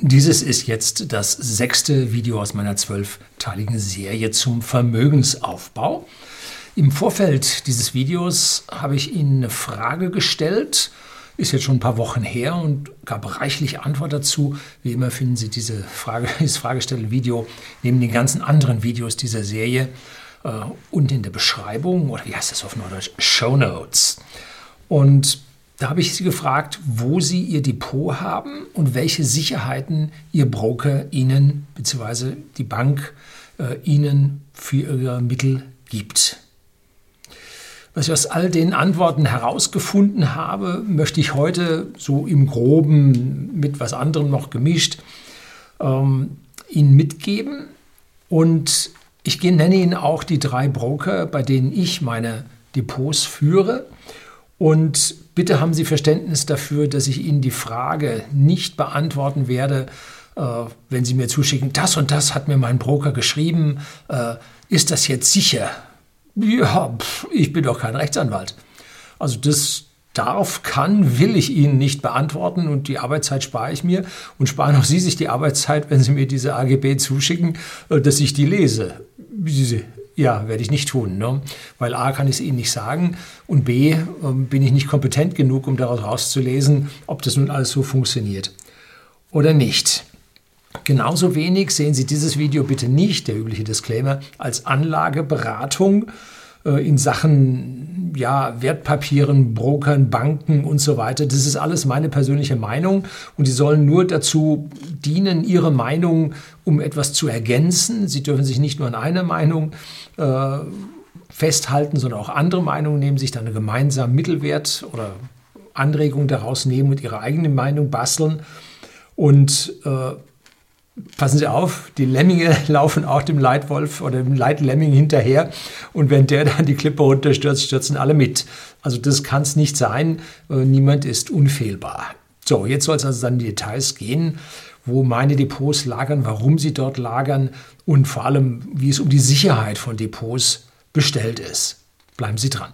Dieses ist jetzt das sechste Video aus meiner zwölfteiligen Serie zum Vermögensaufbau. Im Vorfeld dieses Videos habe ich Ihnen eine Frage gestellt, ist jetzt schon ein paar Wochen her und gab reichlich Antwort dazu. Wie immer finden Sie diese Frage, dieses Fragestell-Video neben den ganzen anderen Videos dieser Serie äh, und in der Beschreibung oder wie heißt das auf Neudeutsch? Show Notes. Und da habe ich Sie gefragt, wo Sie Ihr Depot haben und welche Sicherheiten Ihr Broker Ihnen bzw. die Bank äh, Ihnen für Ihre Mittel gibt. Was ich aus all den Antworten herausgefunden habe, möchte ich heute so im groben mit was anderem noch gemischt ähm, Ihnen mitgeben. Und ich nenne Ihnen auch die drei Broker, bei denen ich meine Depots führe. Und bitte haben Sie Verständnis dafür, dass ich Ihnen die Frage nicht beantworten werde, äh, wenn Sie mir zuschicken, das und das hat mir mein Broker geschrieben, äh, ist das jetzt sicher? Ja, pff, ich bin doch kein Rechtsanwalt. Also das darf, kann, will ich Ihnen nicht beantworten und die Arbeitszeit spare ich mir und sparen auch Sie sich die Arbeitszeit, wenn Sie mir diese AGB zuschicken, äh, dass ich die lese. Ja, werde ich nicht tun, ne? weil A kann ich es Ihnen nicht sagen und B ähm, bin ich nicht kompetent genug, um daraus rauszulesen, ob das nun alles so funktioniert oder nicht. Genauso wenig sehen Sie dieses Video bitte nicht, der übliche Disclaimer, als Anlageberatung äh, in Sachen ja, Wertpapieren, Brokern, Banken und so weiter. Das ist alles meine persönliche Meinung und die sollen nur dazu dienen, ihre Meinung um etwas zu ergänzen. Sie dürfen sich nicht nur an einer Meinung äh, festhalten, sondern auch andere Meinungen nehmen, sich dann einen gemeinsamen Mittelwert oder Anregung daraus nehmen und ihre eigene Meinung basteln. Und äh, passen Sie auf, die Lemminge laufen auch dem Leitwolf oder dem Leitlemming hinterher und wenn der dann die Klippe runterstürzt, stürzen alle mit. Also das kann es nicht sein. Äh, niemand ist unfehlbar. So, jetzt soll es also dann in die Details gehen, wo meine Depots lagern, warum sie dort lagern und vor allem, wie es um die Sicherheit von Depots bestellt ist. Bleiben Sie dran.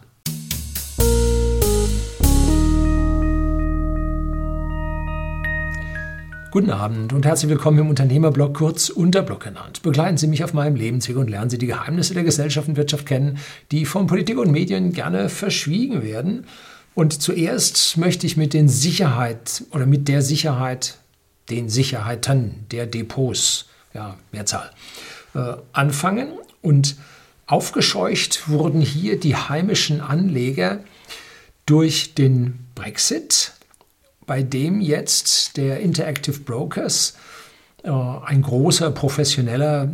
Guten Abend und herzlich willkommen im Unternehmerblog, kurz Unterblog genannt. Begleiten Sie mich auf meinem Lebensweg und lernen Sie die Geheimnisse der Gesellschaft und Wirtschaft kennen, die von Politik und Medien gerne verschwiegen werden. Und zuerst möchte ich mit den Sicherheit oder mit der Sicherheit, den Sicherheiten der Depots, ja, Mehrzahl, äh, anfangen. Und aufgescheucht wurden hier die heimischen Anleger durch den Brexit, bei dem jetzt der Interactive Brokers, äh, ein großer professioneller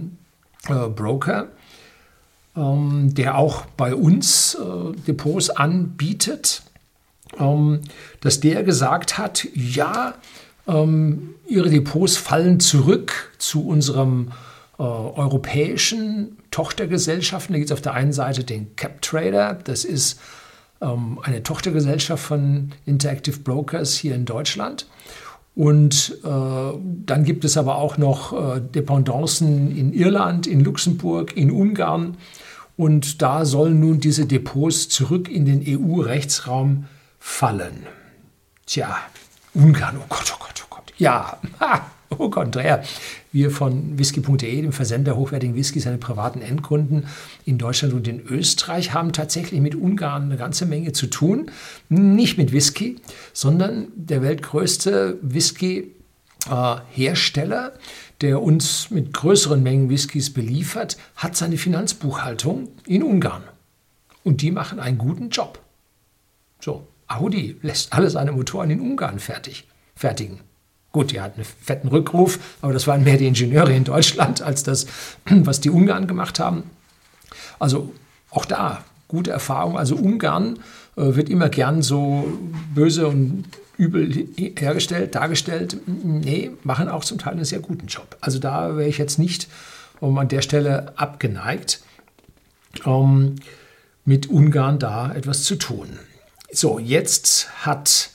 äh, Broker, ähm, der auch bei uns äh, Depots anbietet, ähm, dass der gesagt hat, ja, ähm, ihre Depots fallen zurück zu unserem äh, europäischen Tochtergesellschaften. Da gibt es auf der einen Seite den Cap Trader, das ist ähm, eine Tochtergesellschaft von Interactive Brokers hier in Deutschland. Und äh, dann gibt es aber auch noch äh, Dependancen in Irland, in Luxemburg, in Ungarn. Und da sollen nun diese Depots zurück in den EU-Rechtsraum fallen. Tja, Ungarn, oh Gott, oh Gott, oh Gott. Ja, ha, Au contraire. Wir von whisky.de, dem Versender hochwertigen Whiskys seine privaten Endkunden in Deutschland und in Österreich, haben tatsächlich mit Ungarn eine ganze Menge zu tun. Nicht mit Whisky, sondern der weltgrößte Whisky-Hersteller, der uns mit größeren Mengen Whiskys beliefert, hat seine Finanzbuchhaltung in Ungarn. Und die machen einen guten Job. So, Audi lässt alle seine Motoren in Ungarn fertig, fertigen. Gut, die hatten einen fetten Rückruf, aber das waren mehr die Ingenieure in Deutschland als das, was die Ungarn gemacht haben. Also auch da gute Erfahrung. Also Ungarn äh, wird immer gern so böse und übel hergestellt, dargestellt. Nee, machen auch zum Teil einen sehr guten Job. Also da wäre ich jetzt nicht um, an der Stelle abgeneigt, um, mit Ungarn da etwas zu tun. So, jetzt hat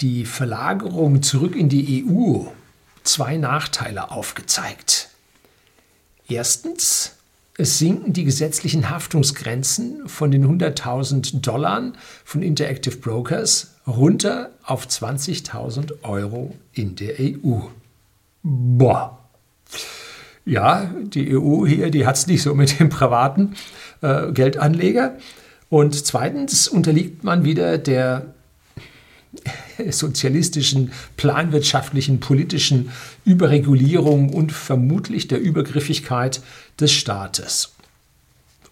die Verlagerung zurück in die EU zwei Nachteile aufgezeigt. Erstens, es sinken die gesetzlichen Haftungsgrenzen von den 100.000 Dollar von Interactive Brokers runter auf 20.000 Euro in der EU. boah. Ja, die EU hier, die hat es nicht so mit dem privaten äh, Geldanleger. Und zweitens unterliegt man wieder der sozialistischen, planwirtschaftlichen, politischen Überregulierung und vermutlich der Übergriffigkeit des Staates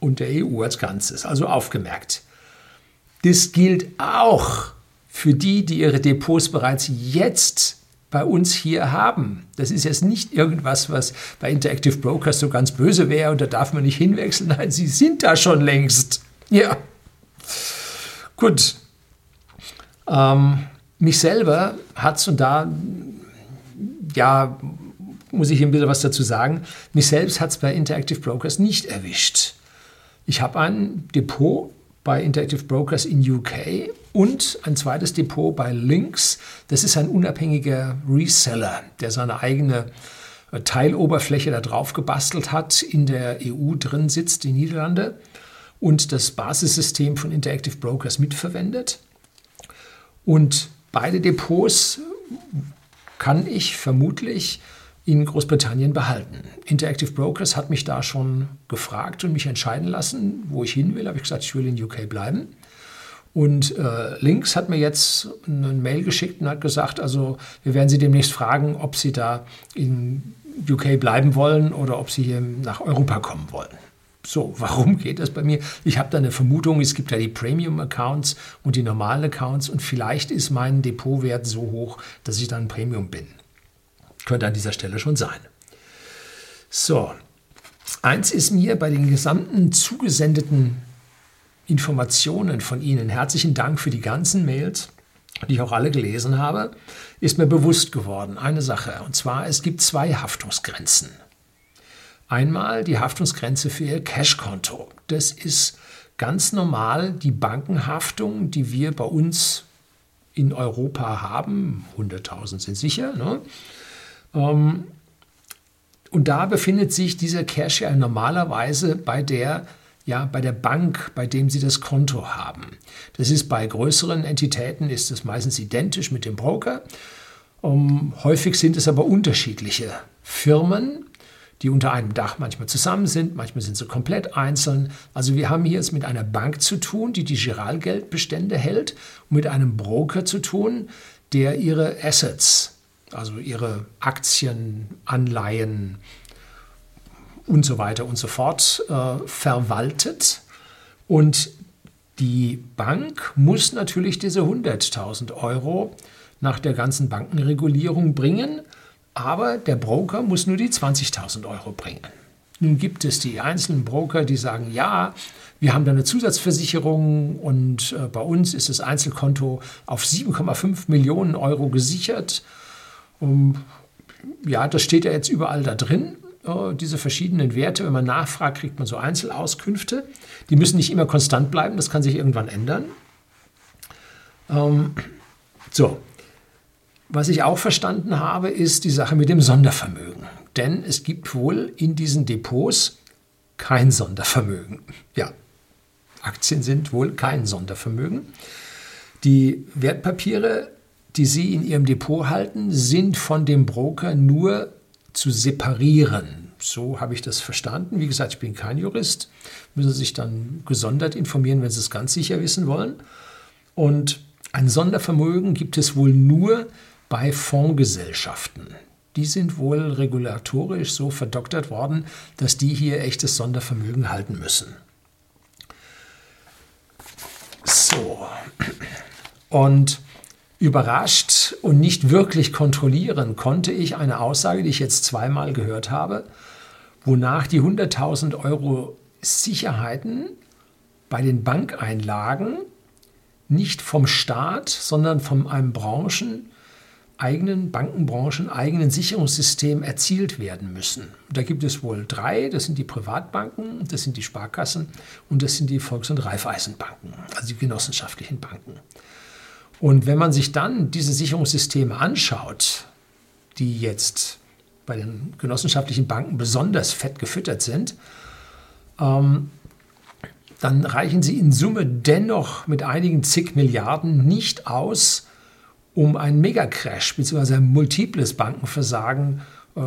und der EU als Ganzes. Also aufgemerkt. Das gilt auch für die, die ihre Depots bereits jetzt bei uns hier haben. Das ist jetzt nicht irgendwas, was bei Interactive Brokers so ganz böse wäre und da darf man nicht hinwechseln. Nein, sie sind da schon längst. Ja. Gut. Ähm, mich selber hat es und da, ja, muss ich ein bisschen was dazu sagen, mich selbst hat es bei Interactive Brokers nicht erwischt. Ich habe ein Depot bei Interactive Brokers in UK und ein zweites Depot bei Lynx. Das ist ein unabhängiger Reseller, der seine eigene äh, Teiloberfläche da drauf gebastelt hat, in der EU drin sitzt, die Niederlande, und das Basissystem von Interactive Brokers mitverwendet. Und beide Depots kann ich vermutlich in Großbritannien behalten. Interactive Brokers hat mich da schon gefragt und mich entscheiden lassen, wo ich hin will. Habe ich gesagt, ich will in UK bleiben. Und äh, Links hat mir jetzt eine Mail geschickt und hat gesagt, also wir werden Sie demnächst fragen, ob Sie da in UK bleiben wollen oder ob Sie hier nach Europa kommen wollen. So, warum geht das bei mir? Ich habe da eine Vermutung, es gibt ja die Premium-Accounts und die normalen Accounts und vielleicht ist mein Depotwert so hoch, dass ich dann Premium bin. Könnte an dieser Stelle schon sein. So, eins ist mir bei den gesamten zugesendeten Informationen von Ihnen, herzlichen Dank für die ganzen Mails, die ich auch alle gelesen habe, ist mir bewusst geworden, eine Sache, und zwar es gibt zwei Haftungsgrenzen. Einmal die Haftungsgrenze für Ihr Cashkonto. Das ist ganz normal die Bankenhaftung, die wir bei uns in Europa haben. 100.000 sind sicher. Ne? Ähm, und da befindet sich dieser Cash ja normalerweise bei der ja, bei der Bank, bei dem Sie das Konto haben. Das ist bei größeren Entitäten ist das meistens identisch mit dem Broker. Um, häufig sind es aber unterschiedliche Firmen, die unter einem Dach manchmal zusammen sind, manchmal sind sie komplett einzeln. Also wir haben hier es mit einer Bank zu tun, die die Giralgeldbestände hält, und mit einem Broker zu tun, der ihre Assets also ihre Aktien, Anleihen und so weiter und so fort äh, verwaltet. Und die Bank muss natürlich diese 100.000 Euro nach der ganzen Bankenregulierung bringen, aber der Broker muss nur die 20.000 Euro bringen. Nun gibt es die einzelnen Broker, die sagen, ja, wir haben da eine Zusatzversicherung und äh, bei uns ist das Einzelkonto auf 7,5 Millionen Euro gesichert um, ja, das steht ja jetzt überall da drin, äh, diese verschiedenen Werte. Wenn man nachfragt, kriegt man so Einzelauskünfte. Die müssen nicht immer konstant bleiben, das kann sich irgendwann ändern. Ähm, so, was ich auch verstanden habe, ist die Sache mit dem Sondervermögen. Denn es gibt wohl in diesen Depots kein Sondervermögen. Ja, Aktien sind wohl kein Sondervermögen. Die Wertpapiere die Sie in Ihrem Depot halten, sind von dem Broker nur zu separieren. So habe ich das verstanden. Wie gesagt, ich bin kein Jurist. Müssen Sie sich dann gesondert informieren, wenn Sie es ganz sicher wissen wollen. Und ein Sondervermögen gibt es wohl nur bei Fondsgesellschaften. Die sind wohl regulatorisch so verdoktert worden, dass die hier echtes Sondervermögen halten müssen. So. Und Überrascht und nicht wirklich kontrollieren konnte ich eine Aussage, die ich jetzt zweimal gehört habe, wonach die 100.000 Euro Sicherheiten bei den Bankeinlagen nicht vom Staat, sondern von einem Branchen eigenen Bankenbranchen eigenen Sicherungssystem erzielt werden müssen. Da gibt es wohl drei, das sind die Privatbanken, das sind die Sparkassen und das sind die Volks- und Raiffeisenbanken, also die genossenschaftlichen Banken. Und wenn man sich dann diese Sicherungssysteme anschaut, die jetzt bei den genossenschaftlichen Banken besonders fett gefüttert sind, ähm, dann reichen sie in Summe dennoch mit einigen zig Milliarden nicht aus, um einen Megacrash bzw. ein multiples Bankenversagen äh,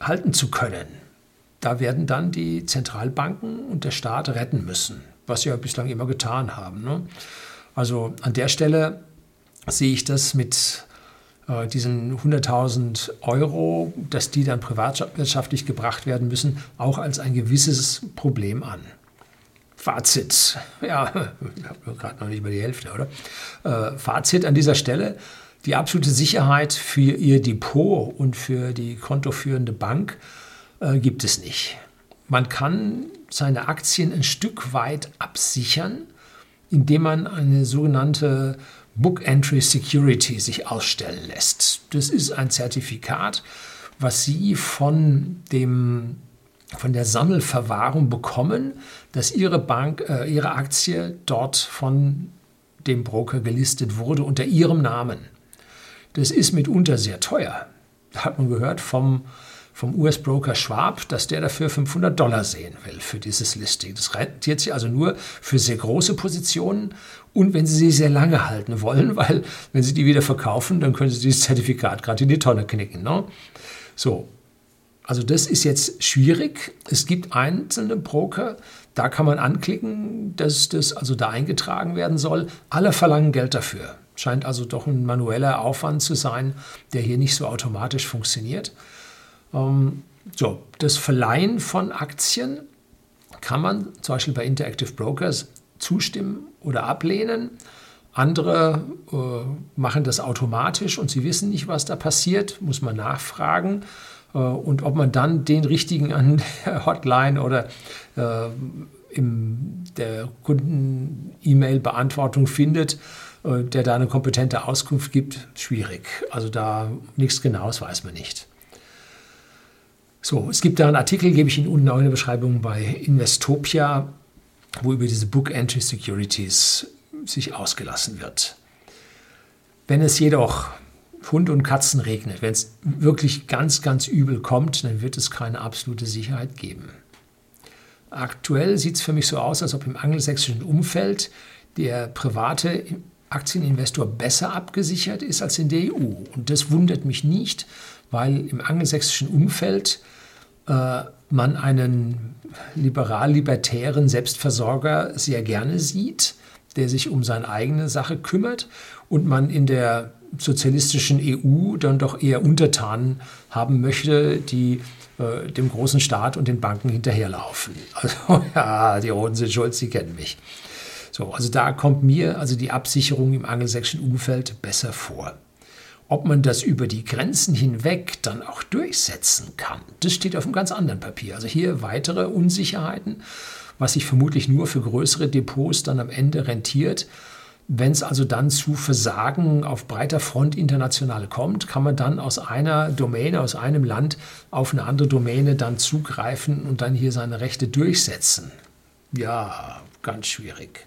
halten zu können. Da werden dann die Zentralbanken und der Staat retten müssen, was sie ja bislang immer getan haben. Ne? Also an der Stelle sehe ich das mit äh, diesen 100.000 Euro, dass die dann privatwirtschaftlich gebracht werden müssen, auch als ein gewisses Problem an. Fazit, ja, ich habe gerade noch nicht mal die Hälfte, oder? Äh, Fazit an dieser Stelle, die absolute Sicherheit für Ihr Depot und für die kontoführende Bank äh, gibt es nicht. Man kann seine Aktien ein Stück weit absichern, indem man eine sogenannte Book Entry Security sich ausstellen lässt. Das ist ein Zertifikat, was Sie von dem von der Sammelverwahrung bekommen, dass Ihre Bank, äh, Ihre Aktie dort von dem Broker gelistet wurde unter Ihrem Namen. Das ist mitunter sehr teuer. Da hat man gehört vom, vom US-Broker Schwab, dass der dafür 500 Dollar sehen will für dieses Listing. Das rentiert sich also nur für sehr große Positionen und wenn Sie sie sehr lange halten wollen, weil wenn Sie die wieder verkaufen, dann können Sie dieses Zertifikat gerade in die Tonne knicken. Ne? So, also das ist jetzt schwierig. Es gibt einzelne Broker, da kann man anklicken, dass das also da eingetragen werden soll. Alle verlangen Geld dafür. Scheint also doch ein manueller Aufwand zu sein, der hier nicht so automatisch funktioniert. Ähm, so, das Verleihen von Aktien kann man zum Beispiel bei Interactive Brokers zustimmen oder ablehnen. Andere äh, machen das automatisch und sie wissen nicht, was da passiert, muss man nachfragen. Äh, und ob man dann den richtigen an der Hotline oder äh, in der Kunden-E-Mail-Beantwortung findet, der da eine kompetente Auskunft gibt, schwierig. Also da nichts Genaues weiß man nicht. So, es gibt da einen Artikel, gebe ich Ihnen unten auch in der Beschreibung bei Investopia, wo über diese Book Entry Securities sich ausgelassen wird. Wenn es jedoch Hund und Katzen regnet, wenn es wirklich ganz, ganz übel kommt, dann wird es keine absolute Sicherheit geben. Aktuell sieht es für mich so aus, als ob im angelsächsischen Umfeld der private Aktieninvestor besser abgesichert ist als in der EU. Und das wundert mich nicht, weil im angelsächsischen Umfeld äh, man einen liberal-libertären Selbstversorger sehr gerne sieht, der sich um seine eigene Sache kümmert und man in der sozialistischen EU dann doch eher Untertanen haben möchte, die äh, dem großen Staat und den Banken hinterherlaufen. Also ja, die Roten sind schuld, sie kennen mich. So, also da kommt mir also die Absicherung im angelsächsischen Umfeld besser vor. Ob man das über die Grenzen hinweg dann auch durchsetzen kann, das steht auf einem ganz anderen Papier. Also hier weitere Unsicherheiten, was sich vermutlich nur für größere Depots dann am Ende rentiert. Wenn es also dann zu Versagen auf breiter Front international kommt, kann man dann aus einer Domäne, aus einem Land auf eine andere Domäne dann zugreifen und dann hier seine Rechte durchsetzen. Ja, ganz schwierig.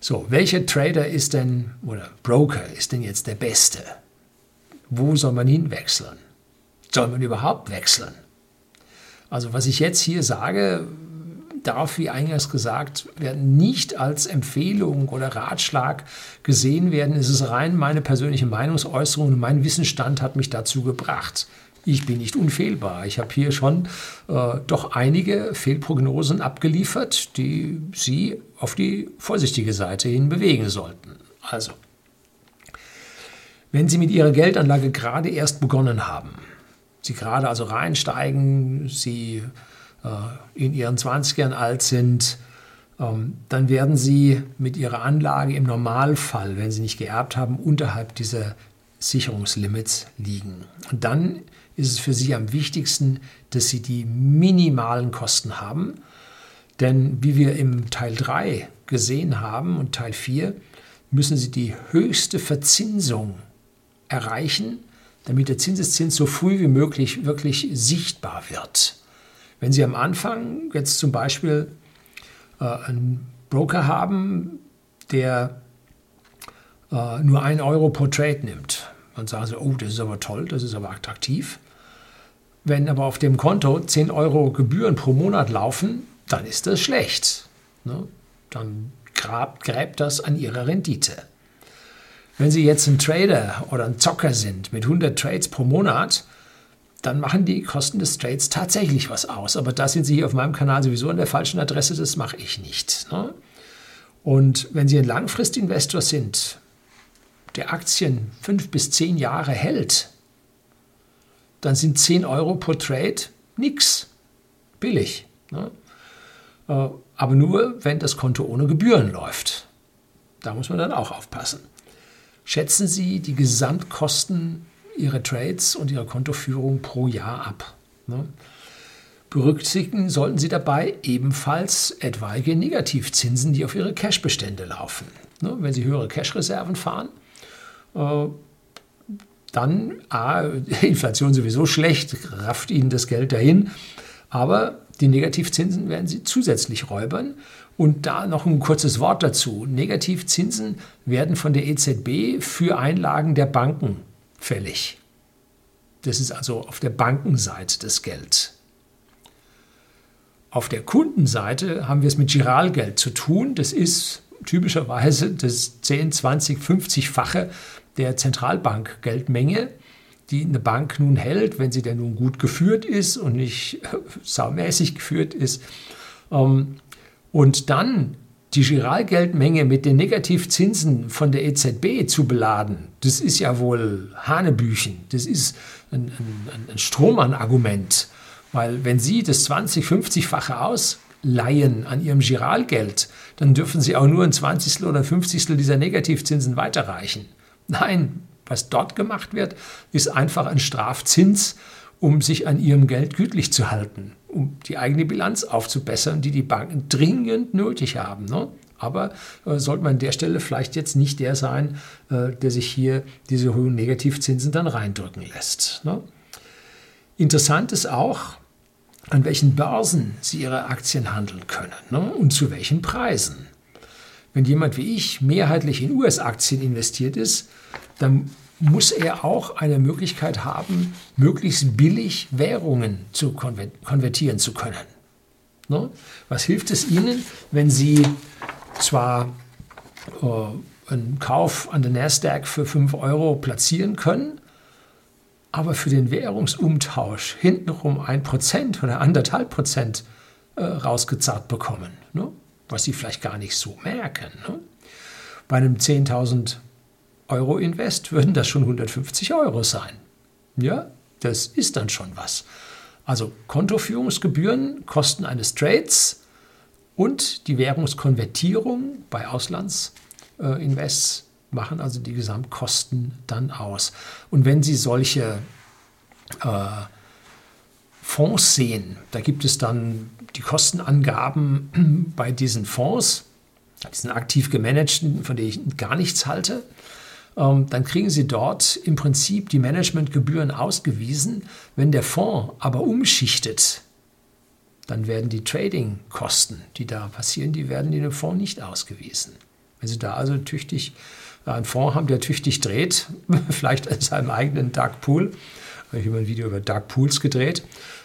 So, welcher Trader ist denn oder Broker ist denn jetzt der beste? wo soll man hinwechseln? Soll man überhaupt wechseln? Also was ich jetzt hier sage, darf, wie eingangs gesagt, werden nicht als Empfehlung oder Ratschlag gesehen werden. Es ist rein meine persönliche Meinungsäußerung und mein Wissensstand hat mich dazu gebracht. Ich bin nicht unfehlbar. Ich habe hier schon äh, doch einige Fehlprognosen abgeliefert, die Sie auf die vorsichtige Seite hin bewegen sollten. Also wenn Sie mit Ihrer Geldanlage gerade erst begonnen haben, Sie gerade also reinsteigen, Sie äh, in Ihren 20ern alt sind, ähm, dann werden Sie mit Ihrer Anlage im Normalfall, wenn Sie nicht geerbt haben, unterhalb dieser Sicherungslimits liegen. Und dann ist es für Sie am wichtigsten, dass Sie die minimalen Kosten haben. Denn wie wir im Teil 3 gesehen haben und Teil 4, müssen Sie die höchste Verzinsung erreichen, damit der Zinseszins so früh wie möglich wirklich sichtbar wird. Wenn Sie am Anfang jetzt zum Beispiel äh, einen Broker haben, der äh, nur 1 Euro pro Trade nimmt, dann sagen Sie, oh, das ist aber toll, das ist aber attraktiv. Wenn aber auf dem Konto 10 Euro Gebühren pro Monat laufen, dann ist das schlecht. Ne? Dann grabt, gräbt das an Ihrer Rendite. Wenn Sie jetzt ein Trader oder ein Zocker sind mit 100 Trades pro Monat, dann machen die Kosten des Trades tatsächlich was aus. Aber da sind Sie hier auf meinem Kanal sowieso an der falschen Adresse, das mache ich nicht. Ne? Und wenn Sie ein Langfristinvestor sind, der Aktien fünf bis zehn Jahre hält, dann sind 10 Euro pro Trade nichts. Billig. Ne? Äh, aber nur, wenn das Konto ohne Gebühren läuft. Da muss man dann auch aufpassen. Schätzen Sie die Gesamtkosten Ihrer Trades und Ihrer Kontoführung pro Jahr ab. Ne? Berücksichtigen sollten Sie dabei ebenfalls etwaige Negativzinsen, die auf Ihre Cashbestände laufen. Ne? Wenn Sie höhere Cashreserven fahren, äh, dann, A, Inflation sowieso schlecht, rafft Ihnen das Geld dahin, aber die Negativzinsen werden Sie zusätzlich räubern. Und da noch ein kurzes Wort dazu. Negativzinsen werden von der EZB für Einlagen der Banken fällig. Das ist also auf der Bankenseite das Geld. Auf der Kundenseite haben wir es mit Giralgeld zu tun. Das ist typischerweise das 10, 20, 50-fache der Zentralbankgeldmenge, die eine Bank nun hält, wenn sie denn nun gut geführt ist und nicht saumäßig geführt ist. Ähm, und dann die Giralgeldmenge mit den Negativzinsen von der EZB zu beladen, das ist ja wohl Hanebüchen. Das ist ein, ein, ein Strohmann-Argument. Weil wenn Sie das 20-, 50-fache ausleihen an Ihrem Giralgeld, dann dürfen Sie auch nur ein 20. oder 50. dieser Negativzinsen weiterreichen. Nein, was dort gemacht wird, ist einfach ein Strafzins, um sich an ihrem Geld gütlich zu halten, um die eigene Bilanz aufzubessern, die die Banken dringend nötig haben. Ne? Aber äh, sollte man an der Stelle vielleicht jetzt nicht der sein, äh, der sich hier diese hohen Negativzinsen dann reindrücken lässt. Ne? Interessant ist auch, an welchen Börsen Sie Ihre Aktien handeln können ne? und zu welchen Preisen. Wenn jemand wie ich mehrheitlich in US-Aktien investiert ist, dann muss er auch eine Möglichkeit haben, möglichst billig Währungen zu konvertieren zu können. Ne? Was hilft es Ihnen, wenn Sie zwar äh, einen Kauf an der Nasdaq für 5 Euro platzieren können, aber für den Währungsumtausch hintenrum 1% oder 1,5% äh, rausgezahlt bekommen, ne? Was Sie vielleicht gar nicht so merken. Ne? Bei einem 10.000 Euro Invest würden das schon 150 Euro sein. Ja, das ist dann schon was. Also Kontoführungsgebühren, Kosten eines Trades und die Währungskonvertierung bei Auslandsinvests machen also die Gesamtkosten dann aus. Und wenn Sie solche äh, Fonds sehen, da gibt es dann die Kostenangaben bei diesen Fonds, diesen aktiv gemanagten, von denen ich gar nichts halte. Ähm, dann kriegen Sie dort im Prinzip die Managementgebühren ausgewiesen. Wenn der Fonds aber umschichtet, dann werden die Trading-Kosten, die da passieren, die werden in dem Fonds nicht ausgewiesen. Wenn Sie da also tüchtig äh, einen Fonds haben, der tüchtig dreht, vielleicht in seinem eigenen Dark Pool, ich habe ein Video über Dark Pools gedreht,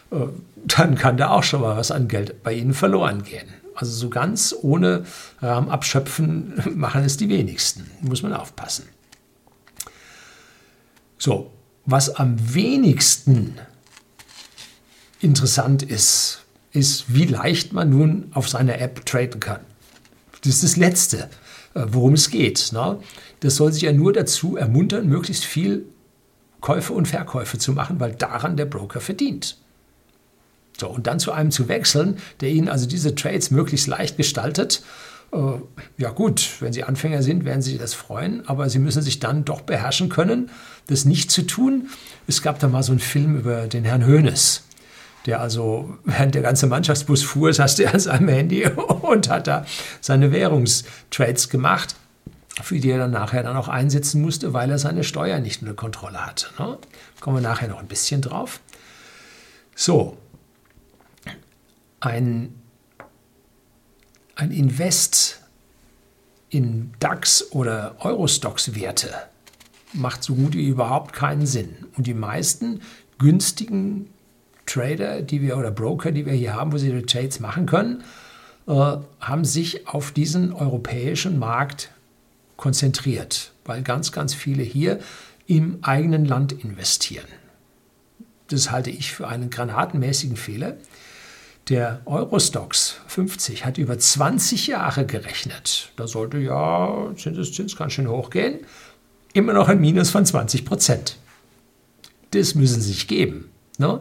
dann kann da auch schon mal was an Geld bei Ihnen verloren gehen. Also so ganz ohne Rahmen abschöpfen machen es die wenigsten. Muss man aufpassen. So, was am wenigsten interessant ist, ist, wie leicht man nun auf seiner App traden kann. Das ist das Letzte, äh, worum es geht. Ne? Das soll sich ja nur dazu ermuntern, möglichst viel Käufe und Verkäufe zu machen, weil daran der Broker verdient. So, und dann zu einem zu wechseln, der Ihnen also diese Trades möglichst leicht gestaltet äh, ja gut, wenn Sie Anfänger sind, werden Sie das freuen, aber Sie müssen sich dann doch beherrschen können, das nicht zu tun. Es gab da mal so einen Film über den Herrn Hoeneß, der also, während der ganze Mannschaftsbus fuhr, saß er an seinem Handy und hat da seine Währungstrades gemacht, für die er dann nachher dann auch einsetzen musste, weil er seine Steuern nicht unter Kontrolle hatte. Ne? Kommen wir nachher noch ein bisschen drauf. So, ein ein Invest in DAX oder Eurostox-Werte macht so gut wie überhaupt keinen Sinn. Und die meisten günstigen Trader, die wir oder Broker, die wir hier haben, wo sie die Trades machen können, äh, haben sich auf diesen europäischen Markt konzentriert, weil ganz, ganz viele hier im eigenen Land investieren. das halte ich für einen granatenmäßigen Fehler. Der Eurostox 50 hat über 20 Jahre gerechnet. Da sollte ja Zinseszins ganz schön hochgehen. Immer noch ein Minus von 20 Prozent. Das müssen sie sich geben. Ne?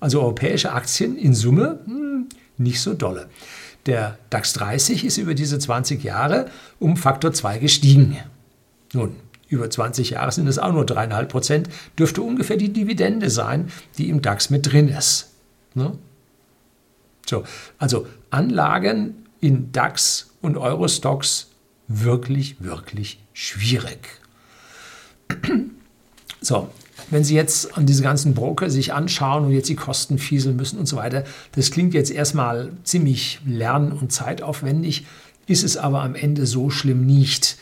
Also europäische Aktien in Summe hm, nicht so dolle. Der DAX 30 ist über diese 20 Jahre um Faktor 2 gestiegen. Nun, über 20 Jahre sind es auch nur 3,5 Prozent, dürfte ungefähr die Dividende sein, die im DAX mit drin ist. Ne? So, also Anlagen in DAX und Eurostocks wirklich, wirklich schwierig. So, wenn Sie jetzt an diese ganzen Broker sich anschauen und jetzt die Kosten fieseln müssen und so weiter, das klingt jetzt erstmal ziemlich lern- und zeitaufwendig, ist es aber am Ende so schlimm nicht.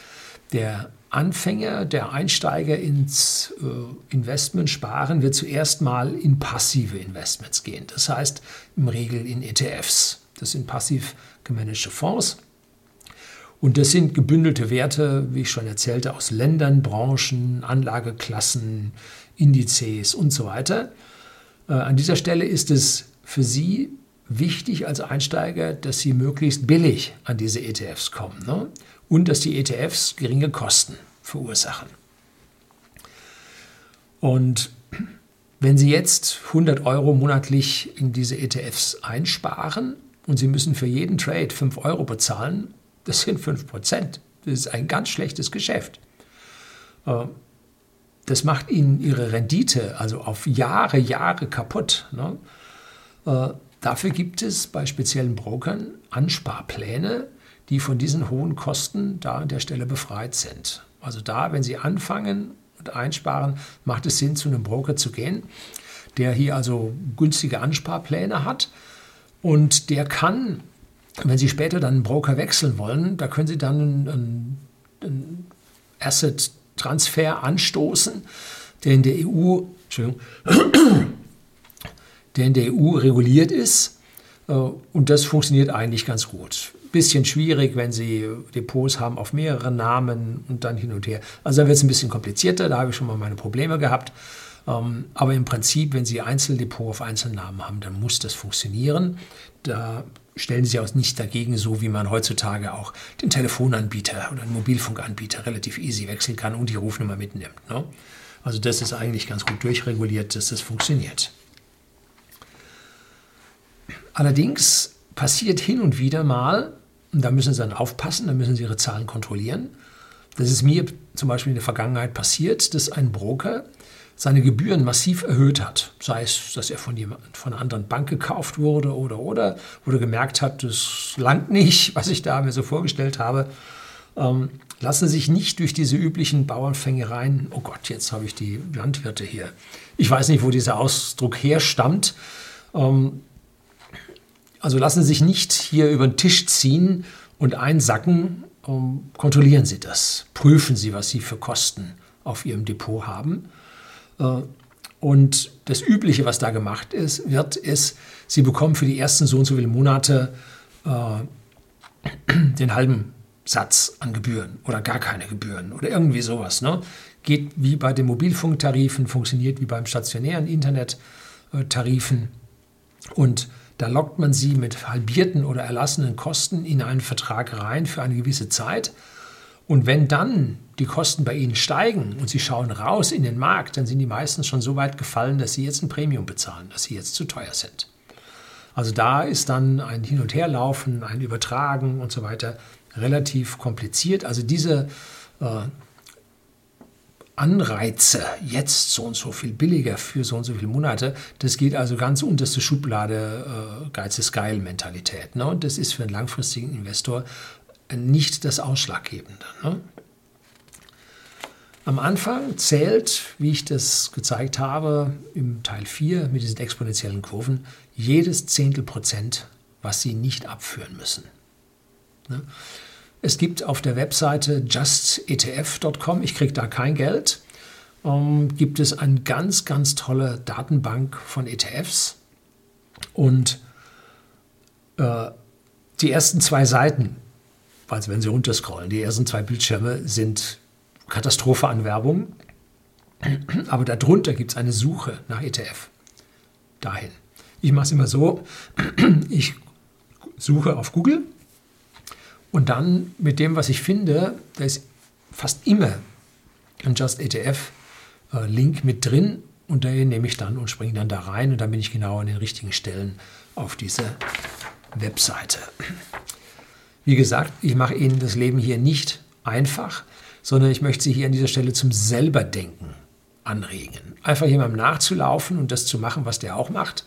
Der Anfänger, der Einsteiger ins äh, Investment sparen, wird zuerst mal in passive Investments gehen. Das heißt im Regel in ETFs. Das sind passiv gemanagte Fonds. Und das sind gebündelte Werte, wie ich schon erzählte, aus Ländern, Branchen, Anlageklassen, Indizes und so weiter. Äh, an dieser Stelle ist es für Sie wichtig als Einsteiger, dass Sie möglichst billig an diese ETFs kommen ne? Und dass die ETFs geringe Kosten verursachen. Und wenn Sie jetzt 100 Euro monatlich in diese ETFs einsparen und Sie müssen für jeden Trade 5 Euro bezahlen, das sind 5 Prozent. Das ist ein ganz schlechtes Geschäft. Äh, das macht ihnen ihre Rendite, also auf Jahre, Jahre kaputt. Ne? Äh, dafür gibt es bei speziellen Brokern Ansparpläne, die von diesen hohen Kosten da an der Stelle befreit sind. Also da, wenn Sie anfangen und einsparen, macht es Sinn, zu einem Broker zu gehen, der hier also günstige Ansparpläne hat und der kann, wenn Sie später dann einen Broker wechseln wollen, da können Sie dann einen, einen Asset Transfer anstoßen, der in der EU, der in der EU reguliert ist. Äh, und das funktioniert eigentlich ganz gut. Bisschen schwierig, wenn Sie Depots haben auf mehrere Namen und dann hin und her. Also da wird es ein bisschen komplizierter, da habe ich schon mal meine Probleme gehabt. Ähm, aber im Prinzip, wenn Sie Einzeldepot auf Einzelnamen haben, dann muss das funktionieren. Da stellen Sie auch nicht dagegen, so wie man heutzutage auch den Telefonanbieter oder den Mobilfunkanbieter relativ easy wechseln kann und die Rufnummer mitnimmt. Ne? Also das ist eigentlich ganz gut durchreguliert, dass das funktioniert. Allerdings passiert hin und wieder mal, und da müssen Sie dann aufpassen, da müssen Sie Ihre Zahlen kontrollieren. Das ist mir zum Beispiel in der Vergangenheit passiert, dass ein Broker seine Gebühren massiv erhöht hat. Sei es, dass er von, jemand, von einer anderen Bank gekauft wurde oder oder, oder gemerkt hat, das langt nicht, was ich da mir so vorgestellt habe. Ähm, lassen sich nicht durch diese üblichen Bauernfängereien, oh Gott, jetzt habe ich die Landwirte hier. Ich weiß nicht, wo dieser Ausdruck herstammt. Ähm, also lassen Sie sich nicht hier über den Tisch ziehen und einsacken. Ähm, kontrollieren Sie das. Prüfen Sie, was Sie für Kosten auf Ihrem Depot haben äh, und das Übliche, was da gemacht ist, wird, ist, Sie bekommen für die ersten so und so viele Monate äh, den halben Satz an Gebühren oder gar keine Gebühren oder irgendwie sowas. Ne? Geht wie bei den Mobilfunktarifen, funktioniert wie beim stationären Internettarifen. Und da lockt man sie mit halbierten oder erlassenen Kosten in einen Vertrag rein für eine gewisse Zeit. Und wenn dann die Kosten bei Ihnen steigen und Sie schauen raus in den Markt, dann sind die meistens schon so weit gefallen, dass Sie jetzt ein Premium bezahlen, dass Sie jetzt zu teuer sind. Also da ist dann ein Hin- und Herlaufen, ein Übertragen und so weiter relativ kompliziert. Also diese äh, Anreize, jetzt so und so viel billiger für so und so viele Monate, das geht also ganz unterste Schublade äh, Geiz ist geil Mentalität. Ne? Und das ist für einen langfristigen Investor nicht das Ausschlaggebende. Ne? Am Anfang zählt, wie ich das gezeigt habe im Teil 4 mit diesen exponentiellen Kurven, jedes Zehntel Prozent, was Sie nicht abführen müssen. Ne? Es gibt auf der Webseite justetf.com, ich kriege da kein Geld, ähm, gibt es eine ganz, ganz tolle Datenbank von ETFs. Und äh, die ersten zwei Seiten also wenn Sie runterscrollen, die ersten zwei Bildschirme sind Katastrophe an Werbung. Aber darunter gibt es eine Suche nach ETF. dahin. Ich mache es immer so, ich suche auf Google und dann mit dem, was ich finde, da ist fast immer ein Just ETF-Link äh, mit drin und den nehme ich dann und springe dann da rein und dann bin ich genau an den richtigen Stellen auf diese Webseite. Wie gesagt, ich mache Ihnen das Leben hier nicht einfach, sondern ich möchte Sie hier an dieser Stelle zum Selberdenken anregen. Einfach jemandem nachzulaufen und das zu machen, was der auch macht.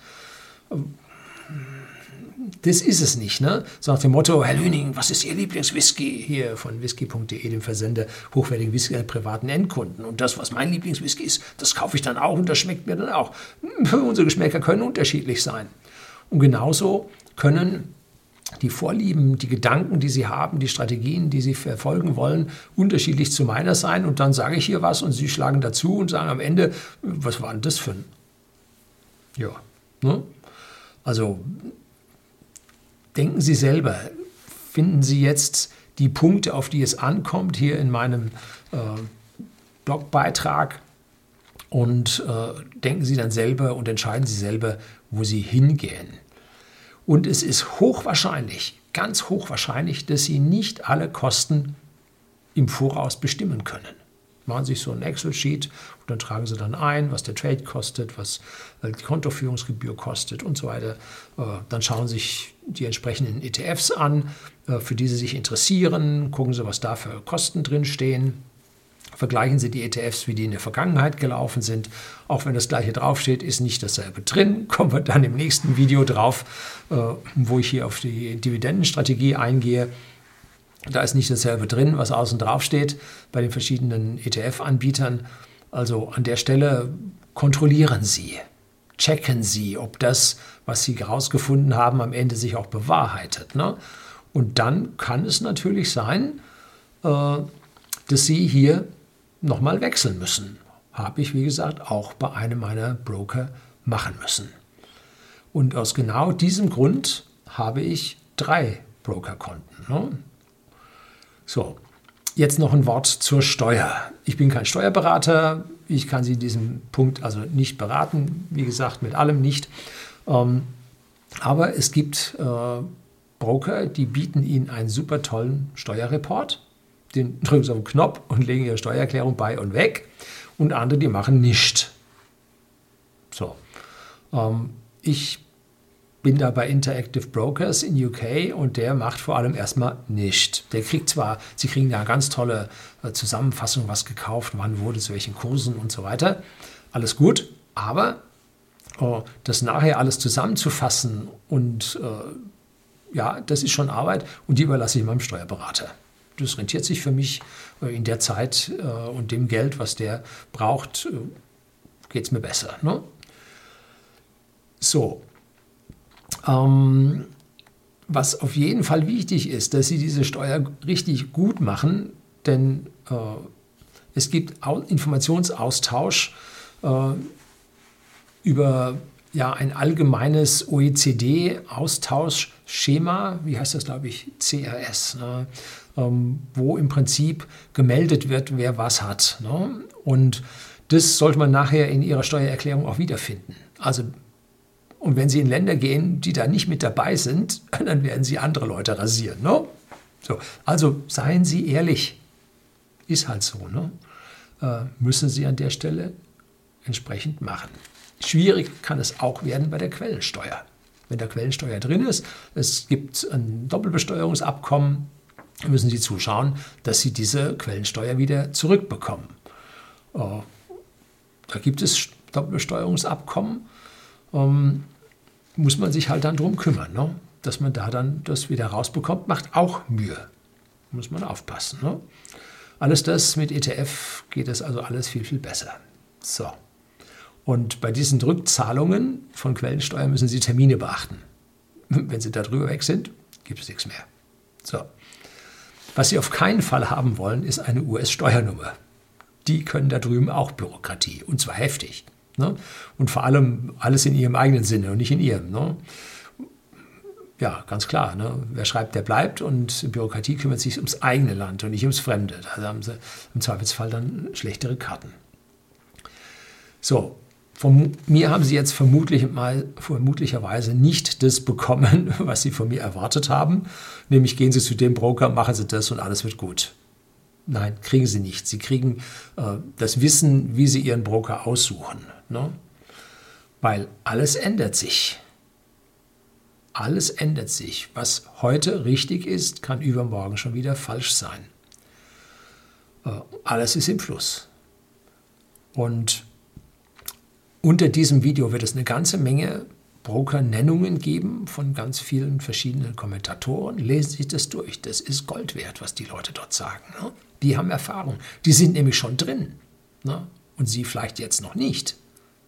Das ist es nicht, ne? So nach dem Motto, Herr Lüning, was ist Ihr Lieblingswhisky? Hier von whisky.de, dem Versender hochwertigen Whisky an privaten Endkunden. Und das, was mein Lieblingswhisky ist, das kaufe ich dann auch und das schmeckt mir dann auch. Unsere Geschmäcker können unterschiedlich sein. Und genauso können die Vorlieben, die Gedanken, die sie haben, die Strategien, die sie verfolgen wollen, unterschiedlich zu meiner sein. Und dann sage ich hier was und sie schlagen dazu und sagen am Ende, was war denn das für ein? Ja. Ne? Also denken Sie selber, finden Sie jetzt die Punkte, auf die es ankommt, hier in meinem äh, Blogbeitrag und äh, denken Sie dann selber und entscheiden Sie selber, wo Sie hingehen. Und es ist hochwahrscheinlich, ganz hochwahrscheinlich, dass Sie nicht alle Kosten im Voraus bestimmen können. Machen sich so ein Excel-Sheet und dann tragen Sie dann ein, was der Trade kostet, was äh, die Kontoführungsgebühr kostet und so weiter. Äh, dann schauen sich die entsprechenden ETFs an, äh, für die Sie sich interessieren, gucken Sie, was da für Kosten drin stehen Vergleichen Sie die ETFs, wie die in der Vergangenheit gelaufen sind. Auch wenn das gleiche draufsteht, ist nicht dasselbe drin. Kommen wir dann im nächsten Video drauf, wo ich hier auf die Dividendenstrategie eingehe. Da ist nicht dasselbe drin, was außen drauf steht bei den verschiedenen ETF-Anbietern. Also an der Stelle kontrollieren Sie, checken Sie, ob das, was Sie herausgefunden haben, am Ende sich auch bewahrheitet. Ne? Und dann kann es natürlich sein, äh, dass Sie hier nochmal wechseln müssen. Habe ich, wie gesagt, auch bei einem meiner Broker machen müssen. Und aus genau diesem Grund habe ich drei Brokerkonten. Ne? So, jetzt noch ein Wort zur Steuer. Ich bin kein Steuerberater, ich kann Sie in diesem Punkt also nicht beraten, wie gesagt, mit allem nicht. Ähm, aber es gibt äh, Broker, die bieten Ihnen einen super tollen Steuerreport den drücken sie auf den Knopf und legen ihre Steuererklärung bei und weg. Und andere, die machen nichts. So. Ähm, ich bin da bei Interactive Brokers in UK und der macht vor allem erstmal nicht. Der kriegt zwar, sie kriegen da ganz tolle äh, Zusammenfassung, was gekauft, wann wurde, zu welchen Kursen und so weiter. Alles gut, aber äh, das nachher alles zusammenzufassen und äh, ja, das ist schon Arbeit und die überlasse ich meinem Steuerberater das rentiert sich für mich äh, in der Zeit äh, und dem Geld, was der braucht, geht es mir besser. Ne? So. Ähm, was auf jeden Fall wichtig ist, dass Sie diese Steuer richtig gut machen, denn äh, es gibt Informationsaustausch äh, über ja, ein allgemeines OECD-Austauschschema, wie heißt das, glaube ich, CRS, ne? ähm, wo im Prinzip gemeldet wird, wer was hat. Ne? Und das sollte man nachher in Ihrer Steuererklärung auch wiederfinden. Also, und wenn Sie in Länder gehen, die da nicht mit dabei sind, dann werden Sie andere Leute rasieren. Ne? So, also seien Sie ehrlich. Ist halt so. Ne? Äh, müssen Sie an der Stelle entsprechend machen. Schwierig kann es auch werden bei der Quellensteuer. Wenn der Quellensteuer drin ist, es gibt ein Doppelbesteuerungsabkommen, müssen Sie zuschauen, dass Sie diese Quellensteuer wieder zurückbekommen. Äh, da gibt es Doppelbesteuerungsabkommen, ähm, muss man sich halt dann darum kümmern, ne? dass man da dann das wieder rausbekommt, macht auch Mühe. Muss man aufpassen. Ne? Alles das mit ETF geht es also alles viel, viel besser. So. Und bei diesen Rückzahlungen von Quellensteuer müssen Sie Termine beachten. Wenn Sie darüber weg sind, gibt es nichts mehr. So. Was Sie auf keinen Fall haben wollen, ist eine US-Steuernummer. Die können da drüben auch Bürokratie, und zwar heftig. Ne? Und vor allem alles in ihrem eigenen Sinne und nicht in ihrem. Ne? Ja, ganz klar. Ne? Wer schreibt, der bleibt und Bürokratie kümmert sich ums eigene Land und nicht ums Fremde. Da haben sie im Zweifelsfall dann schlechtere Karten. So, von mir haben Sie jetzt vermutlich mal, vermutlicherweise nicht das bekommen, was Sie von mir erwartet haben. Nämlich gehen Sie zu dem Broker, machen Sie das und alles wird gut. Nein, kriegen Sie nicht. Sie kriegen äh, das Wissen, wie Sie Ihren Broker aussuchen. Ne? Weil alles ändert sich. Alles ändert sich. Was heute richtig ist, kann übermorgen schon wieder falsch sein. Äh, alles ist im Fluss. Und unter diesem Video wird es eine ganze Menge Broker-Nennungen geben von ganz vielen verschiedenen Kommentatoren. Lesen Sie das durch. Das ist Gold wert, was die Leute dort sagen. Ne? Die haben Erfahrung. Die sind nämlich schon drin. Ne? Und Sie vielleicht jetzt noch nicht.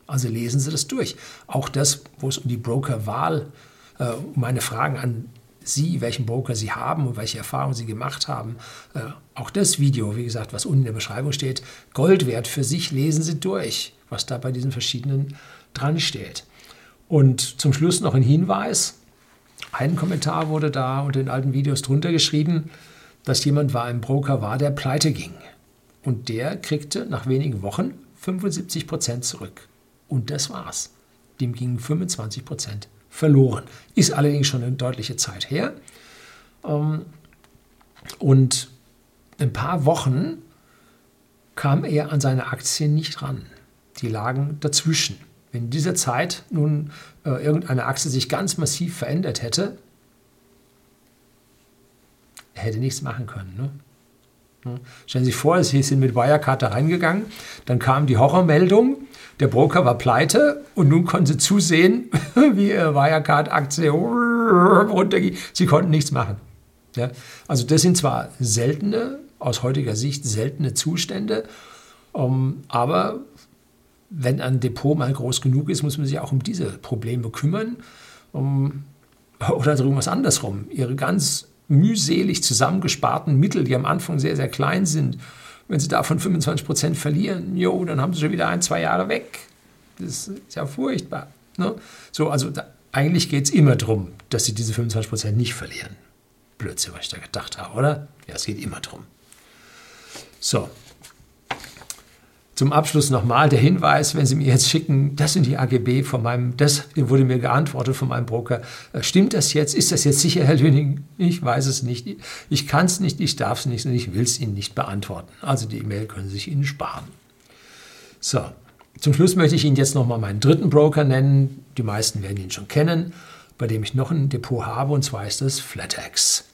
Also lesen Sie das durch. Auch das, wo es um die Brokerwahl, äh, um meine Fragen an Sie, welchen Broker Sie haben und welche Erfahrungen Sie gemacht haben. Äh, auch das Video, wie gesagt, was unten in der Beschreibung steht, Gold wert für sich, lesen Sie durch, was da bei diesen verschiedenen dran steht. Und zum Schluss noch ein Hinweis. Ein Kommentar wurde da unter den alten Videos drunter geschrieben, dass jemand war ein Broker war, der pleite ging. Und der kriegte nach wenigen Wochen 75 Prozent zurück. Und das war's. Dem gingen 25 Prozent verloren. Ist allerdings schon eine deutliche Zeit her. Ähm, und ein paar Wochen kam er an seine Aktien nicht ran. Die lagen dazwischen. Wenn in dieser Zeit nun äh, irgendeine Achse sich ganz massiv verändert hätte, er hätte nichts machen können. Ne? Stellen Sie sich vor, Sie sind mit Wirecard da reingegangen, dann kam die Horrormeldung, der Broker war pleite und nun konnten Sie zusehen, wie Ihre Wirecard-Aktie runtergeht. Sie konnten nichts machen. Ja? Also das sind zwar seltene, aus heutiger Sicht seltene Zustände, um, ähm, aber wenn ein Depot mal groß genug ist, muss man sich auch um diese Probleme kümmern. Um, oder irgendwas andersrum. Ihre ganz mühselig zusammengesparten Mittel, die am Anfang sehr, sehr klein sind, wenn Sie davon 25 Prozent verlieren, jo, dann haben Sie schon wieder ein, zwei Jahre weg. Das ist ja furchtbar. Ne? So, also da, eigentlich geht es immer darum, dass Sie diese 25 Prozent nicht verlieren. Blödsinn, was ich da gedacht habe, oder? Ja, es geht immer darum. So, zum Abschluss nochmal der Hinweis, wenn Sie mir jetzt schicken, das sind die AGB von meinem, das wurde mir geantwortet von meinem Broker. Äh, stimmt das jetzt? Ist das jetzt sicher, Herr Lüning? Ich weiß es nicht. Ich kann es nicht, ich darf es nicht und ich will es Ihnen nicht beantworten. Also die E-Mail können Sie sich Ihnen sparen. So, zum Schluss möchte ich Ihnen jetzt nochmal meinen dritten Broker nennen. Die meisten werden ihn schon kennen, bei dem ich noch ein Depot habe und zwar ist das FlatEx.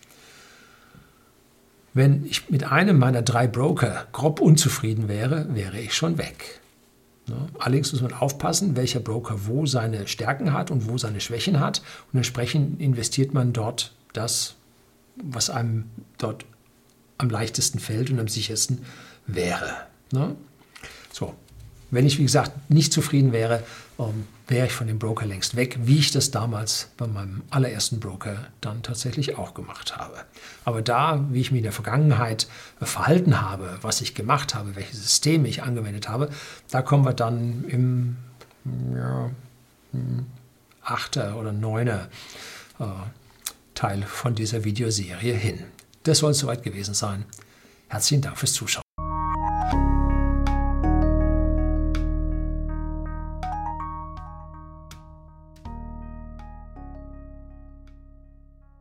Wenn ich mit einem meiner drei Broker grob unzufrieden wäre, wäre ich schon weg. Allerdings muss man aufpassen, welcher Broker wo seine Stärken hat und wo seine Schwächen hat. Und entsprechend investiert man dort das, was einem dort am leichtesten fällt und am sichersten wäre. So, wenn ich, wie gesagt, nicht zufrieden wäre, ähm, wäre ich von dem Broker längst weg, wie ich das damals bei meinem allerersten Broker dann tatsächlich auch gemacht habe. Aber da, wie ich mich in der Vergangenheit verhalten habe, was ich gemacht habe, welche Systeme ich angewendet habe, da kommen wir dann im ja, hm, achter oder neuner äh, Teil von dieser Videoserie hin. Das soll es soweit gewesen sein. Herzlichen Dank fürs Zuschauen.